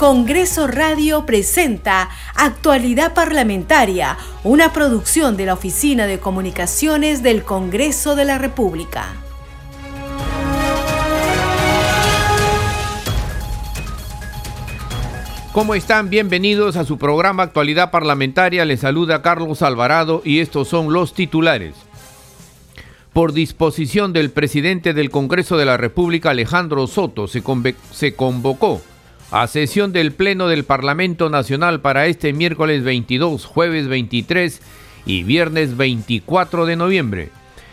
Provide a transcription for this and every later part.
Congreso Radio presenta Actualidad Parlamentaria, una producción de la Oficina de Comunicaciones del Congreso de la República. ¿Cómo están? Bienvenidos a su programa Actualidad Parlamentaria. Les saluda Carlos Alvarado y estos son los titulares. Por disposición del presidente del Congreso de la República, Alejandro Soto, se, convocó a sesión del Pleno del Parlamento Nacional para este miércoles 22, jueves 23 y viernes 24 de noviembre.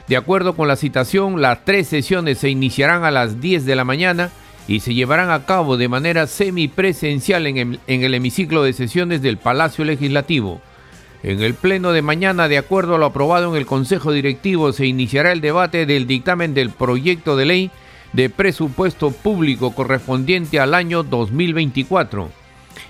De acuerdo con la citación, las tres sesiones se iniciarán a las 10 de la mañana y se llevarán a cabo de manera semipresencial en el, en el hemiciclo de sesiones del Palacio Legislativo. En el pleno de mañana, de acuerdo a lo aprobado en el Consejo Directivo, se iniciará el debate del dictamen del proyecto de ley de presupuesto público correspondiente al año 2024.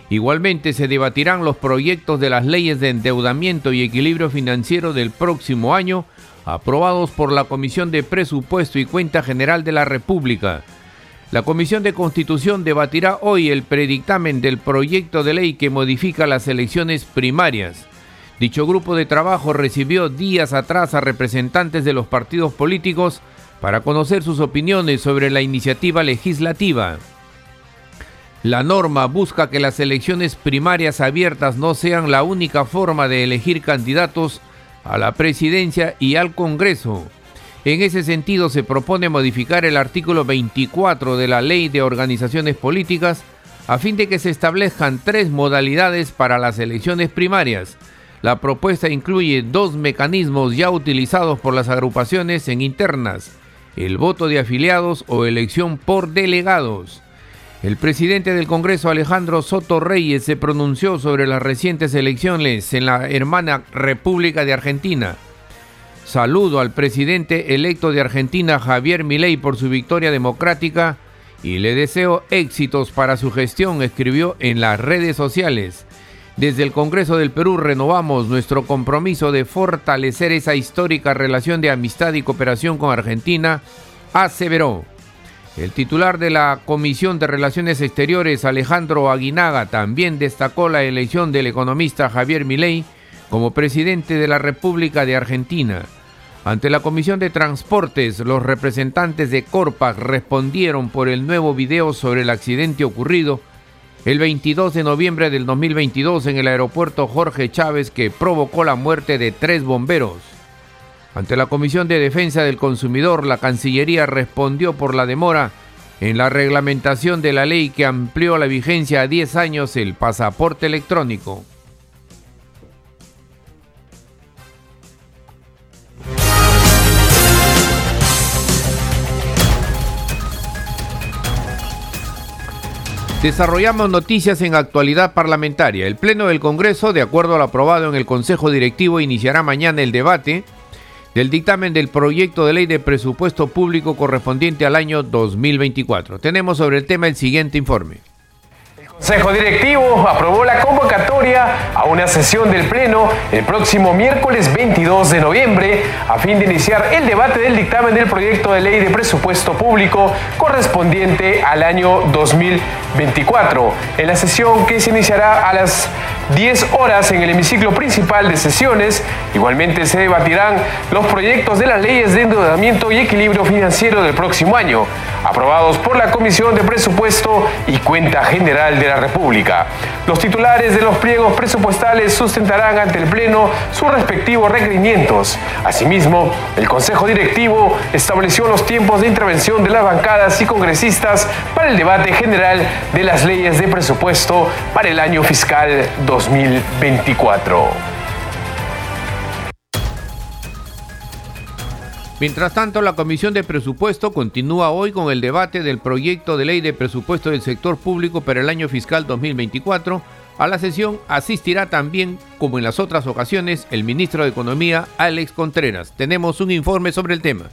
Igualmente se debatirán los proyectos de las leyes de endeudamiento y equilibrio financiero del próximo año, aprobados por la Comisión de Presupuesto y Cuenta General de la República. La Comisión de Constitución debatirá hoy el predictamen del proyecto de ley que modifica las elecciones primarias. Dicho grupo de trabajo recibió días atrás a representantes de los partidos políticos para conocer sus opiniones sobre la iniciativa legislativa. La norma busca que las elecciones primarias abiertas no sean la única forma de elegir candidatos a la presidencia y al Congreso. En ese sentido se propone modificar el artículo 24 de la Ley de Organizaciones Políticas a fin de que se establezcan tres modalidades para las elecciones primarias. La propuesta incluye dos mecanismos ya utilizados por las agrupaciones en internas el voto de afiliados o elección por delegados. El presidente del Congreso, Alejandro Soto Reyes, se pronunció sobre las recientes elecciones en la hermana República de Argentina. Saludo al presidente electo de Argentina, Javier Milei, por su victoria democrática y le deseo éxitos para su gestión, escribió en las redes sociales. Desde el Congreso del Perú renovamos nuestro compromiso de fortalecer esa histórica relación de amistad y cooperación con Argentina, aseveró. El titular de la Comisión de Relaciones Exteriores, Alejandro Aguinaga, también destacó la elección del economista Javier Milei como presidente de la República de Argentina. Ante la Comisión de Transportes, los representantes de Corpac respondieron por el nuevo video sobre el accidente ocurrido el 22 de noviembre del 2022 en el aeropuerto Jorge Chávez que provocó la muerte de tres bomberos. Ante la Comisión de Defensa del Consumidor, la Cancillería respondió por la demora en la reglamentación de la ley que amplió la vigencia a 10 años el pasaporte electrónico. Desarrollamos noticias en actualidad parlamentaria. El Pleno del Congreso, de acuerdo a lo aprobado en el Consejo Directivo, iniciará mañana el debate del dictamen del proyecto de ley de presupuesto público correspondiente al año 2024. Tenemos sobre el tema el siguiente informe. Consejo Directivo aprobó la convocatoria a una sesión del Pleno el próximo miércoles 22 de noviembre a fin de iniciar el debate del dictamen del proyecto de ley de presupuesto público correspondiente al año 2024. En la sesión que se iniciará a las 10 horas en el hemiciclo principal de sesiones, igualmente se debatirán los proyectos de las leyes de endeudamiento y equilibrio financiero del próximo año, aprobados por la Comisión de Presupuesto y Cuenta General de la República. Los titulares de los pliegos presupuestales sustentarán ante el Pleno sus respectivos requerimientos. Asimismo, el Consejo Directivo estableció los tiempos de intervención de las bancadas y congresistas para el debate general de las leyes de presupuesto para el año fiscal 2024. Mientras tanto, la Comisión de Presupuesto continúa hoy con el debate del proyecto de ley de presupuesto del sector público para el año fiscal 2024. A la sesión asistirá también, como en las otras ocasiones, el ministro de Economía, Alex Contreras. Tenemos un informe sobre el tema.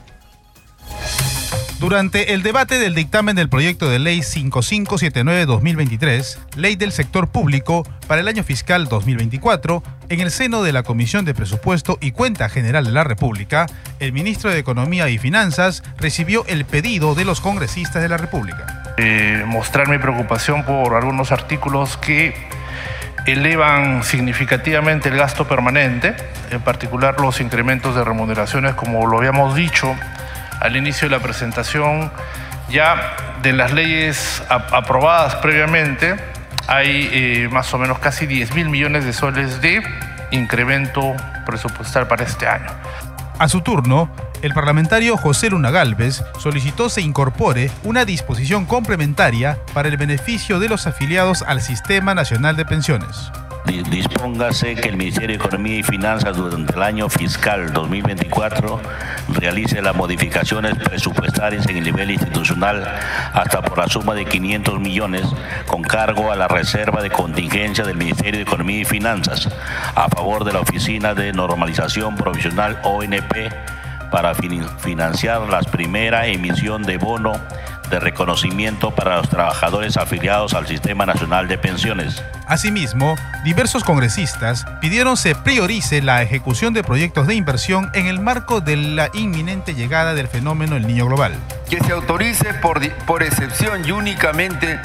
Durante el debate del dictamen del proyecto de ley 5579-2023, Ley del Sector Público para el año fiscal 2024, en el seno de la Comisión de Presupuesto y Cuenta General de la República, el ministro de Economía y Finanzas recibió el pedido de los congresistas de la República. eh, mostrar mi preocupación por algunos artículos que elevan significativamente el gasto permanente, en particular los incrementos de remuneraciones, como lo habíamos dicho al inicio de la presentación, ya de las leyes aprobadas previamente, hay eh, más o menos casi 10 mil millones de soles de incremento presupuestal para este año. A su turno, el parlamentario José Luna Galvez solicitó se incorpore una disposición complementaria para el beneficio de los afiliados al Sistema Nacional de Pensiones dispóngase que el Ministerio de Economía y Finanzas durante el año fiscal 2024 realice las modificaciones presupuestarias en el nivel institucional hasta por la suma de 500 millones con cargo a la reserva de contingencia del Ministerio de Economía y Finanzas a favor de la Oficina de Normalización Provisional ONP para financiar la primera emisión de bono de reconocimiento para los trabajadores afiliados al Sistema Nacional de Pensiones. Asimismo, diversos congresistas pidieron se priorice la ejecución de proyectos de inversión en el marco de la inminente llegada del fenómeno El Niño Global. Que se autorice por, por excepción y únicamente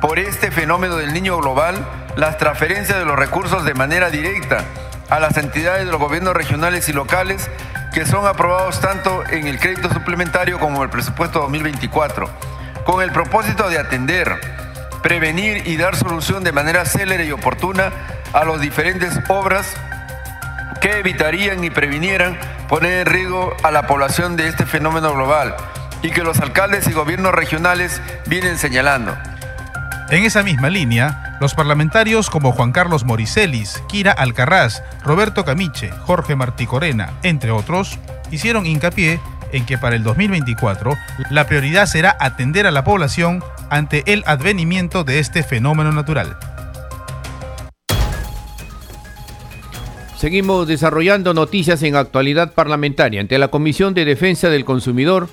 por este fenómeno del Niño Global las transferencias de los recursos de manera directa a las entidades de los gobiernos regionales y locales que son aprobados tanto en el crédito suplementario como en el presupuesto 2024, con el propósito de atender, prevenir y dar solución de manera célere y oportuna a las diferentes obras que evitarían y previnieran poner en riesgo a la población de este fenómeno global y que los alcaldes y gobiernos regionales vienen señalando. En esa misma línea, los parlamentarios como Juan Carlos Moricelis, Kira Alcarraz, Roberto Camiche, Jorge Martí Corena, entre otros, hicieron hincapié en que para el 2024 la prioridad será atender a la población ante el advenimiento de este fenómeno natural. Seguimos desarrollando noticias en actualidad parlamentaria. Ante la Comisión de Defensa del Consumidor,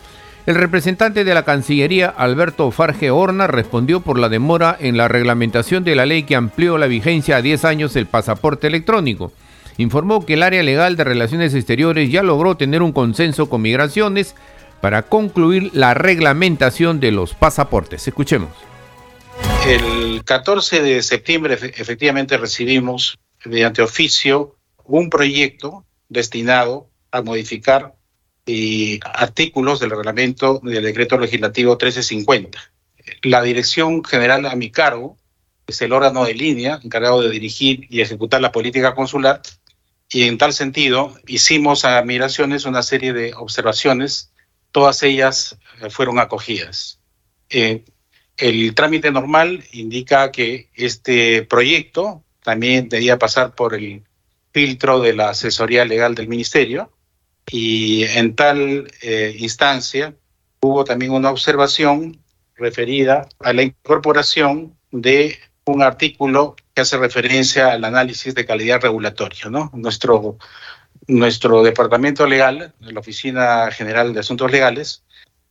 el representante de la Cancillería, Alberto Farge Horna, respondió por la demora en la reglamentación de la ley que amplió la vigencia a 10 años del pasaporte electrónico. Informó que el área legal de relaciones exteriores ya logró tener un consenso con migraciones para concluir la reglamentación de los pasaportes. Escuchemos. El 14 de septiembre efectivamente recibimos mediante oficio un proyecto destinado a modificar y artículos del reglamento del decreto legislativo 1350. La Dirección General a mi cargo es el órgano de línea encargado de dirigir y ejecutar la política consular y en tal sentido hicimos a migraciones una serie de observaciones, todas ellas eh, fueron acogidas. Eh, el trámite normal indica que este proyecto también debía pasar por el filtro de la asesoría legal del ministerio y en tal eh, instancia hubo también una observación referida a la incorporación de un artículo que hace referencia al análisis de calidad regulatoria. ¿no? Nuestro, nuestro departamento legal, la Oficina General de Asuntos Legales,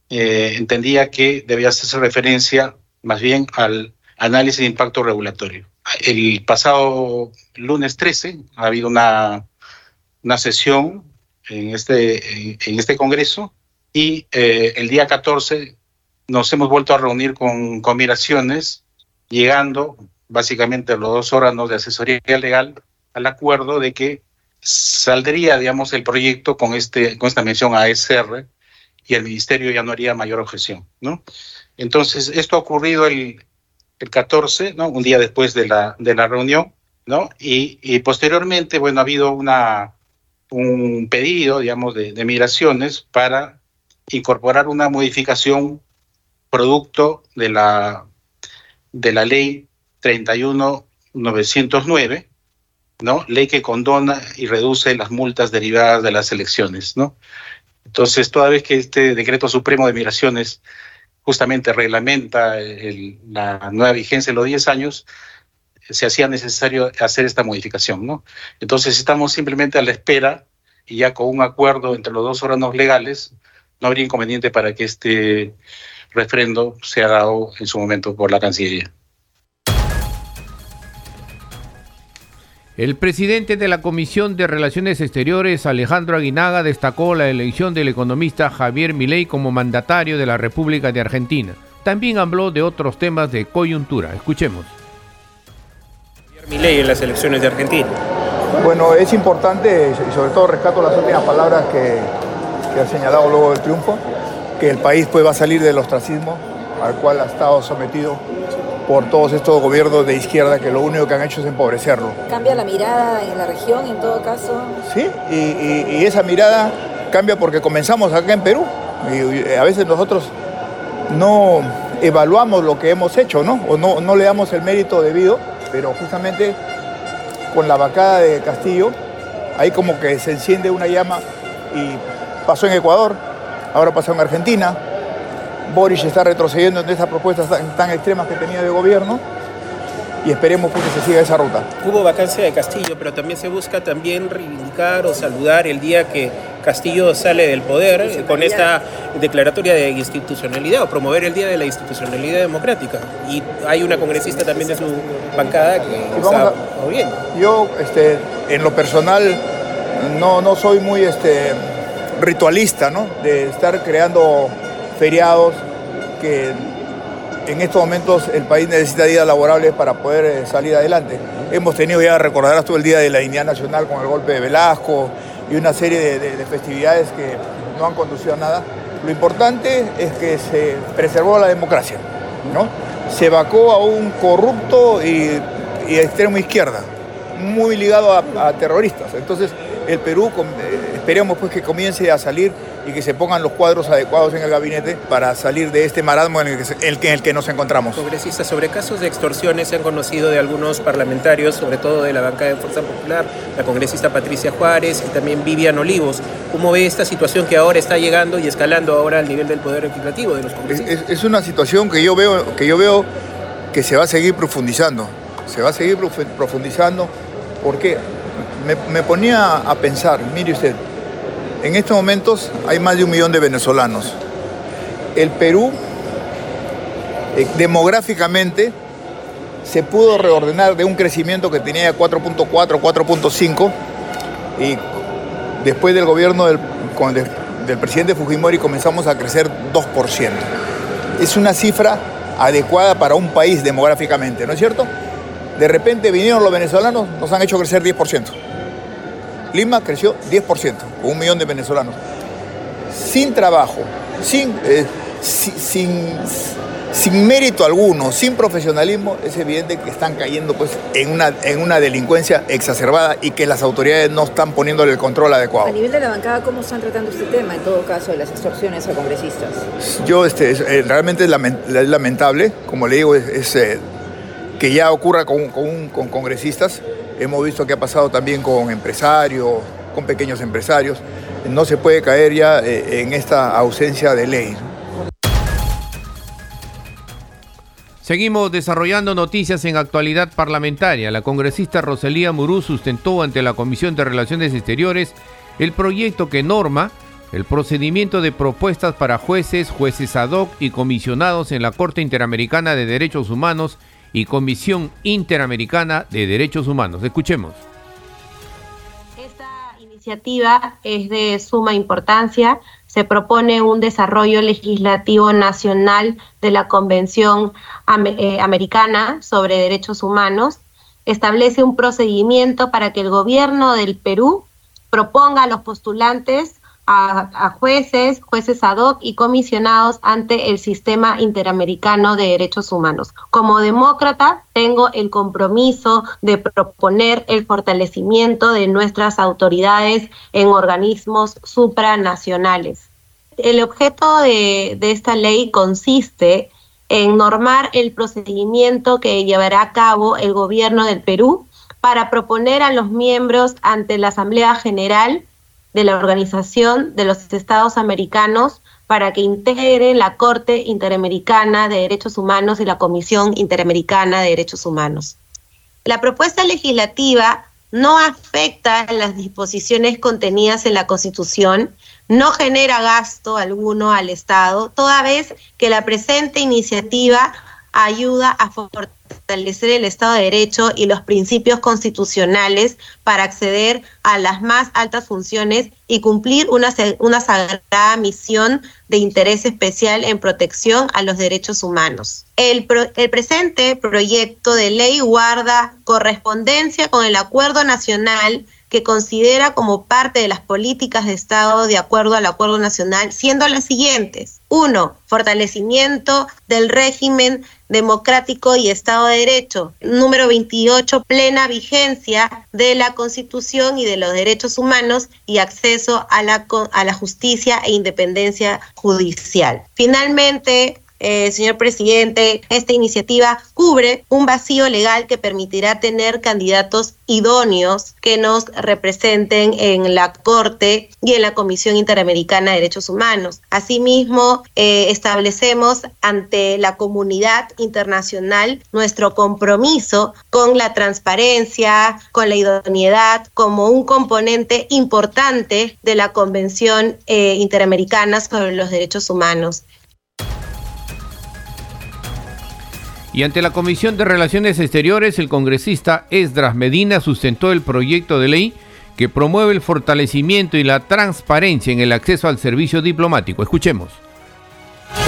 eh, entendía que debía hacerse referencia más bien al análisis de impacto regulatorio. El pasado lunes 13 ha habido una, una sesión en este, en, este Congreso y eh, el día 14 nos hemos vuelto a reunir con, con migraciones, llegando básicamente los dos órganos de asesoría legal al acuerdo de que saldría, digamos, el proyecto con, este, con esta mención a SR y el ministerio ya no haría mayor objeción, ¿no? Entonces, esto ha ocurrido el, el 14, ¿no? Un día después de la, de la reunión, ¿no? Y posteriormente, bueno, ha habido una, un pedido, digamos, de, migraciones para incorporar una modificación producto de la, de la ley 31909, ¿no? Ley que condona y reduce las multas derivadas de las elecciones, ¿no? Entonces, toda vez que este decreto supremo de migraciones justamente reglamenta la nueva vigencia de los 10 años, se hacía necesario hacer esta modificación, ¿no? Entonces estamos simplemente a la espera y ya con un acuerdo entre los dos órganos legales, no habría inconveniente para que este refrendo sea dado en su momento por la Cancillería. El presidente de la Comisión de Relaciones Exteriores, Alejandro Aguinaga, destacó la elección del economista Javier Milei como mandatario de la República de Argentina. También habló de otros temas de coyuntura. Escuchemos. Mi ley en las elecciones de Argentina. Bueno, es importante y sobre todo rescato las últimas palabras que, que ha señalado luego del triunfo, que el país pues va a salir del ostracismo al cual ha estado sometido por todos estos gobiernos de izquierda que lo único que han hecho es empobrecerlo. ¿Cambia la mirada en la región en todo caso? Sí, y, y, y esa mirada cambia porque comenzamos acá en Perú y, a veces nosotros no evaluamos lo que hemos hecho, ¿no? O no, no le damos el mérito debido, pero justamente con la vacada de Castillo, ahí como que se enciende una llama y pasó en Ecuador, ahora pasó en Argentina, Boris está retrocediendo en esas propuestas tan, tan, extremas que tenía de gobierno y esperemos pues, que se siga esa ruta. Hubo vacancia de Castillo, pero también se busca también reivindicar o saludar el día que Castillo sale del poder eh, con esta declaratoria de institucionalidad o promover el día de la institucionalidad democrática. Y hay una congresista también de su bancada que está moviendo. Yo, este, en lo personal, no, no soy muy este, ritualista, ¿no? De estar creando feriados que en estos momentos el país necesita días laborables para poder eh, salir adelante. Hemos tenido ya, recordarás tú el Día de la Dignidad Nacional con el golpe de Velasco y una serie de, de, de, festividades que no han conducido a nada. Lo importante es que se preservó la democracia, ¿no? Se vacó a un corrupto y, y extremo izquierda, muy ligado a, a terroristas. Entonces, el Perú, eh, esperemos pues que comience a salir y que se pongan los cuadros adecuados en el gabinete para salir de este marasmo en el que, en el que nos encontramos. Congresista, sobre casos de extorsiones se han conocido de algunos parlamentarios, sobre todo de la bancada de Fuerza Popular, la congresista Patricia Juárez y también Vivian Olivos. ¿Cómo ve esta situación que ahora está llegando y escalando ahora al nivel del Poder Legislativo de los congresistas? Es, es una situación que yo, veo, que yo veo que se va a seguir profundizando. Se va a seguir profundizando porque me, me ponía a pensar, mire usted, en estos momentos hay más de un millón de venezolanos. El Perú, eh, demográficamente, se pudo reordenar de un crecimiento que tenía 4.4, 4.5 y después del gobierno del, del presidente Fujimori comenzamos a crecer 2%. Es una cifra adecuada para un país demográficamente, ¿no es cierto? De repente vinieron los venezolanos, nos han hecho crecer 10%. Lima creció 10%, con un millón de venezolanos. Sin trabajo, sin, eh, sin, sin, sin, mérito alguno, sin profesionalismo, es evidente que están cayendo pues, en, una, en una delincuencia exacerbada y que las autoridades no están poniéndole el control adecuado. A nivel de la bancada, ¿cómo están tratando este tema, en todo caso, de las extorsiones a congresistas? Yo, este, es, eh, realmente es, lament es, lamentable, como le digo, es, es eh, que ya ocurra con, con, con congresistas. Hemos visto que ha pasado también con empresarios, con pequeños empresarios. No se puede caer ya eh, en esta ausencia de ley. Seguimos desarrollando noticias en actualidad parlamentaria. La congresista Rosalía Murú sustentó ante la Comisión de Relaciones Exteriores el proyecto que norma el procedimiento de propuestas para jueces, jueces ad hoc y comisionados en la Corte Interamericana de Derechos Humanos y Comisión Interamericana de Derechos Humanos. Escuchemos. Esta iniciativa es de suma importancia. Se propone un desarrollo legislativo nacional de la Convención Americana sobre Derechos Humanos. Establece un procedimiento para que el gobierno del Perú proponga a los postulantes a, jueces, jueces ad hoc y comisionados ante el sistema interamericano de derechos humanos. Como demócrata, tengo el compromiso de proponer el fortalecimiento de nuestras autoridades en organismos supranacionales. El objeto de esta ley consiste en normar el procedimiento que llevará a cabo el gobierno del Perú para proponer a los miembros ante la Asamblea General de la Organización de los Estados Americanos para que integren la Corte Interamericana de Derechos Humanos y la Comisión Interamericana de Derechos Humanos. La propuesta legislativa no afecta las disposiciones contenidas en la Constitución, no genera gasto alguno al Estado, toda vez que la presente iniciativa ayuda a fortalecer el Estado de Derecho y los principios constitucionales para acceder a las más altas funciones y cumplir una, una sagrada misión de interés especial en protección a los derechos humanos. El, el presente proyecto de ley guarda correspondencia con el Acuerdo Nacional que considera como parte de las políticas de Estado de acuerdo al acuerdo nacional, siendo las siguientes. Uno, fortalecimiento del régimen democrático y Estado de Derecho. Número 28, plena vigencia de la Constitución y de los derechos humanos y acceso a la, a la justicia e independencia judicial. Finalmente, eh, señor presidente, esta iniciativa cubre un vacío legal que permitirá tener candidatos idóneos que nos representen en la Corte y en la Comisión Interamericana de Derechos Humanos. Asimismo, eh, establecemos ante la comunidad internacional nuestro compromiso con la transparencia, con la idoneidad, como un componente importante de la Convención eh, Interamericana sobre los Derechos Humanos. Y ante la Comisión de Relaciones Exteriores, el congresista Esdras Medina sustentó el proyecto de ley que promueve el fortalecimiento y la transparencia en el acceso al servicio diplomático. Escuchemos.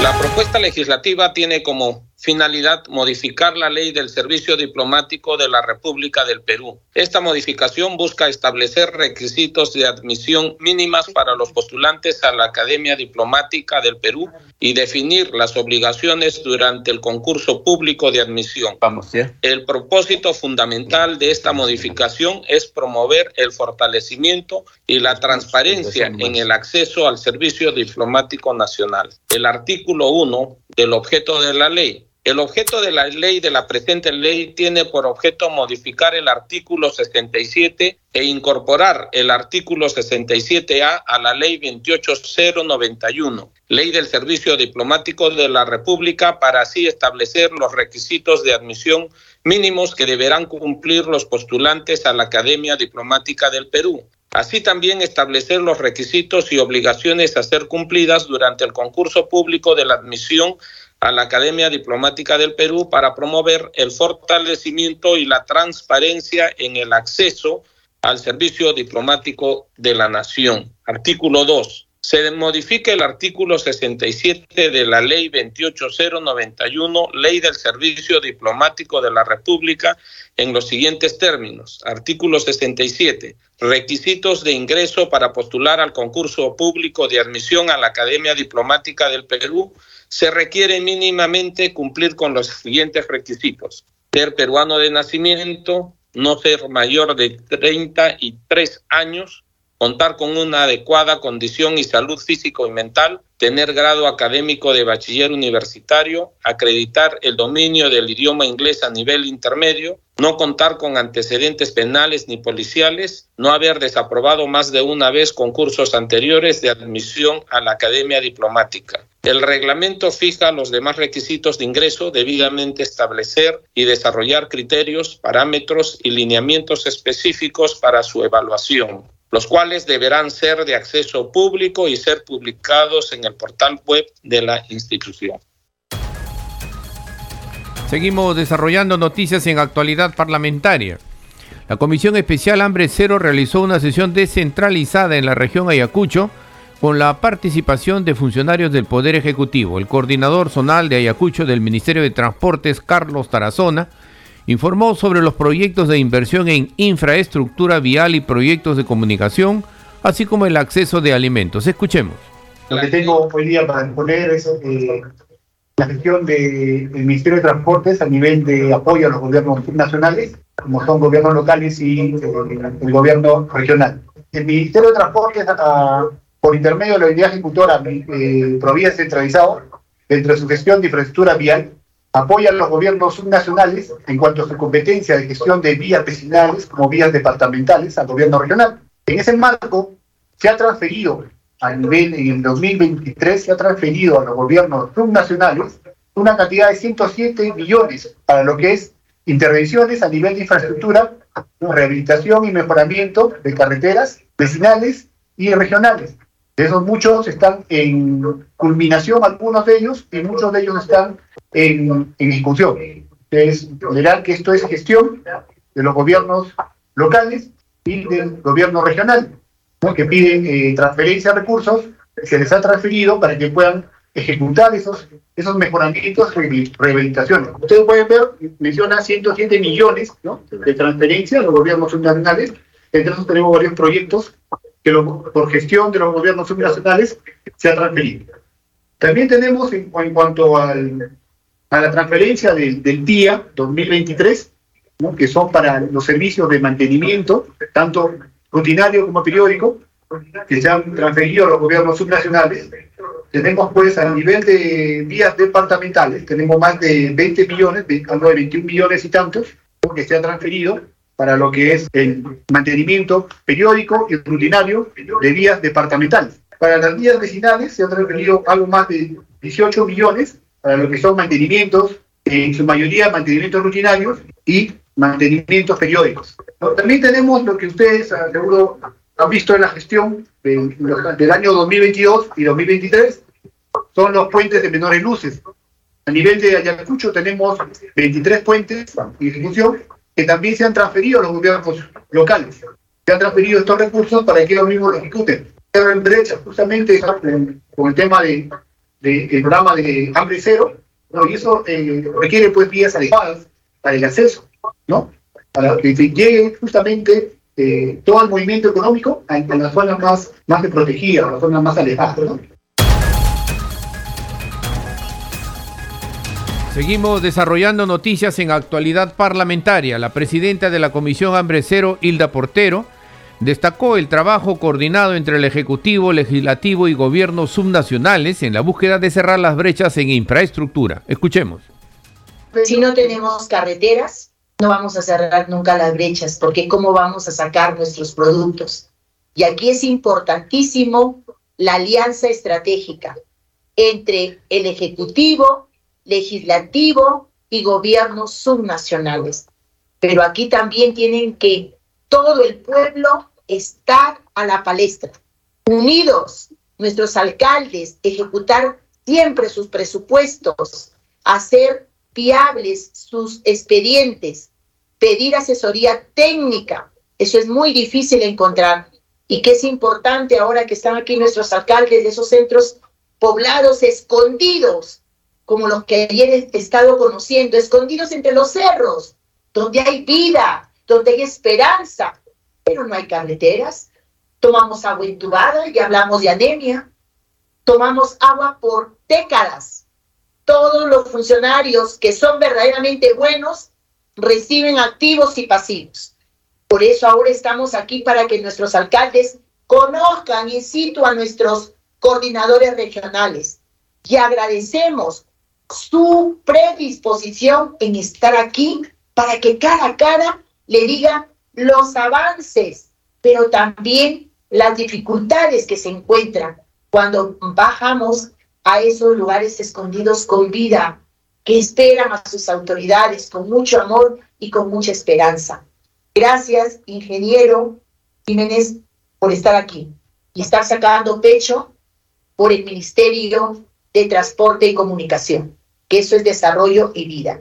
La propuesta legislativa tiene como finalidad modificar la ley del servicio diplomático de la República del Perú. Esta modificación busca establecer requisitos de admisión mínimas para los postulantes a la Academia Diplomática del Perú y definir las obligaciones durante el concurso público de admisión. Vamos, El propósito fundamental de esta modificación es promover el fortalecimiento y la transparencia en el acceso al servicio diplomático nacional. El artículo 1 del objeto de la ley el objeto de la ley, de la presente ley, tiene por objeto modificar el artículo 67 e incorporar el artículo 67A a la ley 28091, ley del Servicio Diplomático de la República, para así establecer los requisitos de admisión mínimos que deberán cumplir los postulantes a la Academia Diplomática del Perú. Así también establecer los requisitos y obligaciones a ser cumplidas durante el concurso público de la admisión a la Academia Diplomática del Perú para promover el fortalecimiento y la transparencia en el acceso al servicio diplomático de la nación. Artículo 2. Se modifica el artículo 67 de la Ley 28091, Ley del Servicio Diplomático de la República, en los siguientes términos. Artículo 67. Requisitos de ingreso para postular al concurso público de admisión a la Academia Diplomática del Perú se requiere mínimamente cumplir con los siguientes requisitos. Ser peruano de nacimiento, no ser mayor de 33 años, contar con una adecuada condición y salud físico y mental, tener grado académico de bachiller universitario, acreditar el dominio del idioma inglés a nivel intermedio, no contar con antecedentes penales ni policiales, no haber desaprobado más de una vez concursos anteriores de admisión a la Academia Diplomática. El reglamento fija los demás requisitos de ingreso, debidamente establecer y desarrollar criterios, parámetros y lineamientos específicos para su evaluación los cuales deberán ser de acceso público y ser publicados en el portal web de la institución. Seguimos desarrollando noticias en actualidad parlamentaria. La Comisión Especial Hambre Cero realizó una sesión descentralizada en la región Ayacucho con la participación de funcionarios del Poder Ejecutivo. El coordinador zonal de Ayacucho del Ministerio de Transportes, Carlos Tarazona, informó sobre los proyectos de inversión en infraestructura vial y proyectos de comunicación, así como el acceso de alimentos. Escuchemos. Lo que tengo hoy día para exponer es eh, la gestión del Ministerio de Transportes a nivel de apoyo a los gobiernos nacionales, como son gobiernos locales y eh, el gobierno regional. El Ministerio de Transportes, ah, por intermedio de la unidad ejecutora eh, Centralizado, dentro de su gestión de infraestructura vial, apoya a los gobiernos subnacionales en cuanto a su competencia de gestión de vías vecinales como vías departamentales al gobierno regional. En ese marco, se ha transferido a nivel, en el 2023, se ha transferido a los gobiernos subnacionales una cantidad de 107 millones para lo que es intervenciones a nivel de infraestructura, rehabilitación y mejoramiento de carreteras vecinales y regionales. De esos muchos están en culminación, algunos de ellos, y muchos de ellos están en, en. Ustedes verán que esto es gestión de los gobiernos locales y del gobierno regional, que piden eh, transferencia de recursos, se les ha transferido para que puedan ejecutar esos, esos mejoramientos, rehabilitaciones. Ustedes pueden ver, menciona 107 millones de transferencia a los gobiernos subnacionales, entre esos tenemos varios proyectos que por gestión de los gobiernos subnacionales se han transferido. También tenemos en, cuanto al, a la transferencia del, día 2023, ¿no? que son para los servicios de mantenimiento, tanto rutinario como periódico, que se han transferido a los gobiernos subnacionales. Tenemos pues a nivel de vías departamentales, tenemos más de 20 millones, algo de 21 millones y tantos, que se han transferido para lo que es el mantenimiento periódico y rutinario de vías departamentales. Para las vías vecinales se han transferido algo más de 18 millones para lo que son mantenimientos, en su mayoría mantenimientos rutinarios y mantenimientos periódicos. También tenemos lo que ustedes ah, seguro han visto en la gestión del año 2022 y 2023, son los puentes de menores luces. A nivel de Ayacucho tenemos 23 puentes en ejecución que también se han transferido a los gobiernos locales. Se han transferido estos recursos para que ellos mismos lo ejecuten. Justamente con el tema de, de, del programa de hambre cero, ¿no? y eso eh, requiere pues vías adecuadas para el acceso, ¿no? Para que llegue justamente eh, todo el movimiento económico en las zonas más, más desprotegidas, las zonas más alejadas. Seguimos desarrollando noticias en actualidad parlamentaria. La presidenta de la Comisión Hambre Cero, Hilda Portero, destacó el trabajo coordinado entre el Ejecutivo, Legislativo y gobiernos subnacionales en la búsqueda de cerrar las brechas en infraestructura. Escuchemos. Si no tenemos carreteras, no vamos a cerrar nunca las brechas, porque ¿cómo vamos a sacar nuestros productos? Y aquí es importantísimo la alianza estratégica entre el Ejecutivo, Legislativo y gobiernos subnacionales. Pero aquí también tienen que todo el pueblo estar a la palestra, unidos, nuestros alcaldes, ejecutar siempre sus presupuestos, hacer viables sus expedientes, pedir asesoría técnica. Eso es muy difícil encontrar. Y que es importante ahora que están aquí nuestros alcaldes de esos centros poblados escondidos, como los que ayer he estado conociendo, escondidos entre los cerros, donde hay vida, donde hay esperanza, pero no hay carreteras. Tomamos agua intubada y hablamos de anemia. Tomamos agua por décadas. Todos los funcionarios que son verdaderamente buenos reciben activos y pasivos. Por eso ahora estamos aquí para que nuestros alcaldes conozcan in situ a nuestros coordinadores regionales y agradecemos su predisposición en estar aquí para que cara a cara le digan los avances, pero también las dificultades que se encuentran cuando bajamos a esos lugares escondidos con vida, que esperan a sus autoridades con mucho amor y con mucha esperanza. Gracias, ingeniero Jiménez, por estar aquí y estar sacando pecho por el Ministerio de Transporte y Comunicación, que eso es desarrollo y vida.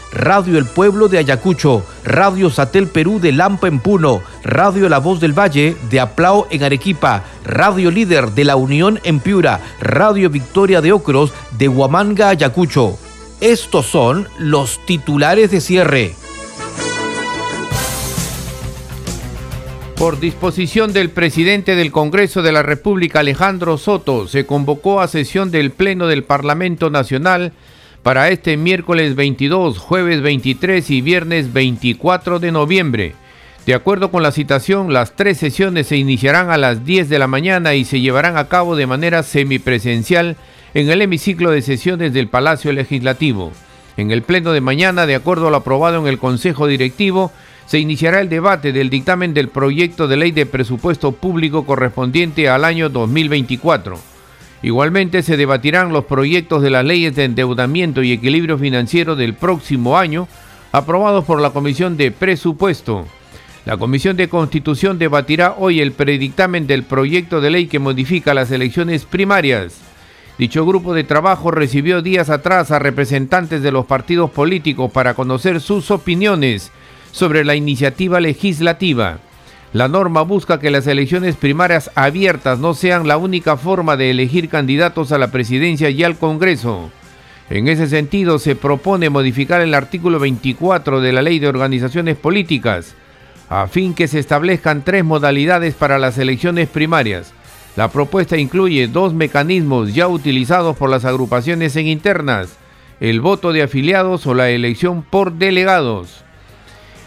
Radio El Pueblo de Ayacucho, Radio Satel Perú de Lampa en Puno, Radio La Voz del Valle de Aplao en Arequipa, Radio Líder de La Unión en Piura, Radio Victoria de Ocros de Huamanga, Ayacucho. Estos son los titulares de cierre. Por disposición del presidente del Congreso de la República, Alejandro Soto, se convocó a sesión del Pleno del Parlamento Nacional para este miércoles 22, jueves 23 y viernes 24 de noviembre. De acuerdo con la citación, las tres sesiones se iniciarán a las 10 de la mañana y se llevarán a cabo de manera semipresencial en el hemiciclo de sesiones del Palacio Legislativo. En el pleno de mañana, de acuerdo a lo aprobado en el Consejo Directivo, se iniciará el debate del dictamen del proyecto de ley de presupuesto público correspondiente al año 2024. Igualmente se debatirán los proyectos de las leyes de endeudamiento y equilibrio financiero del próximo año, aprobados por la Comisión de Presupuesto. La Comisión de Constitución debatirá hoy el predictamen del proyecto de ley que modifica las elecciones primarias. Dicho grupo de trabajo recibió días atrás a representantes de los partidos políticos para conocer sus opiniones sobre la iniciativa legislativa. La norma busca que las elecciones primarias abiertas no sean la única forma de elegir candidatos a la presidencia y al Congreso. En ese sentido, se propone modificar el artículo 24 de la Ley de Organizaciones Políticas, a fin que se establezcan tres modalidades para las elecciones primarias la propuesta incluye dos mecanismos ya utilizados por las agrupaciones en internas, el voto de afiliados o la elección por delegados.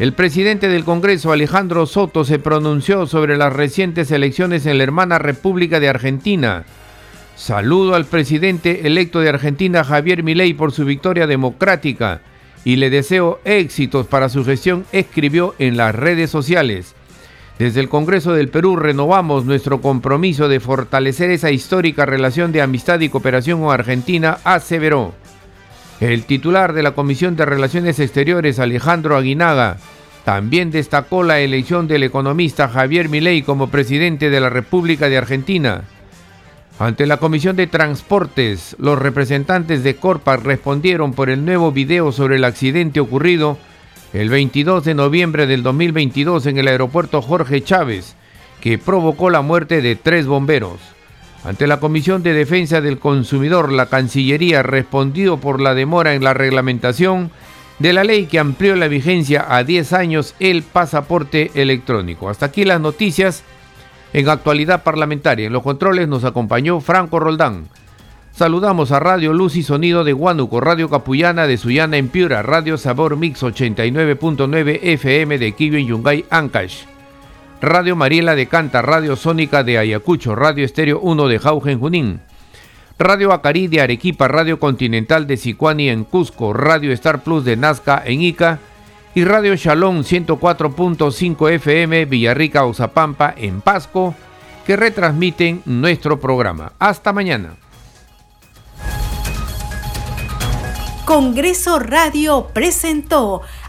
El presidente del Congreso, Alejandro Soto, se pronunció sobre las recientes elecciones en la hermana República de Argentina. Saludo al presidente electo de Argentina, Javier Milei, por su victoria democrática y le deseo éxitos para su gestión, escribió en las redes sociales. Desde el Congreso del Perú renovamos nuestro compromiso de fortalecer esa histórica relación de amistad y cooperación con Argentina, aseveró. El titular de la Comisión de Relaciones Exteriores, Alejandro Aguinaga, también destacó la elección del economista Javier Milei como presidente de la República de Argentina. Ante la Comisión de Transportes, los representantes de Corpa respondieron por el nuevo video sobre el accidente ocurrido el 22 de noviembre del 2022 en el aeropuerto Jorge Chávez, que provocó la muerte de tres bomberos. Ante la Comisión de Defensa del Consumidor, la Cancillería respondió por la demora en la reglamentación de la ley que amplió la vigencia a 10 años el pasaporte electrónico. Hasta aquí las noticias en actualidad parlamentaria. En los controles nos acompañó Franco Roldán. Saludamos a Radio Luz y Sonido de Huánuco, Radio Capullana de Sullana en Piura, Radio Sabor Mix 89.9 FM de Quibio en Yungay, Ancash, Radio Mariela de Canta, Radio Sónica de Ayacucho, Radio Estéreo 1 de Jauja en Junín, Radio Acari de Arequipa, Radio Continental de Sicuani en Cusco, Radio Star Plus de Nazca en Ica y Radio Shalom 104.5 FM Villarrica, Uzapampa en Pasco, que retransmiten nuestro programa. Hasta mañana. Congreso Radio presentó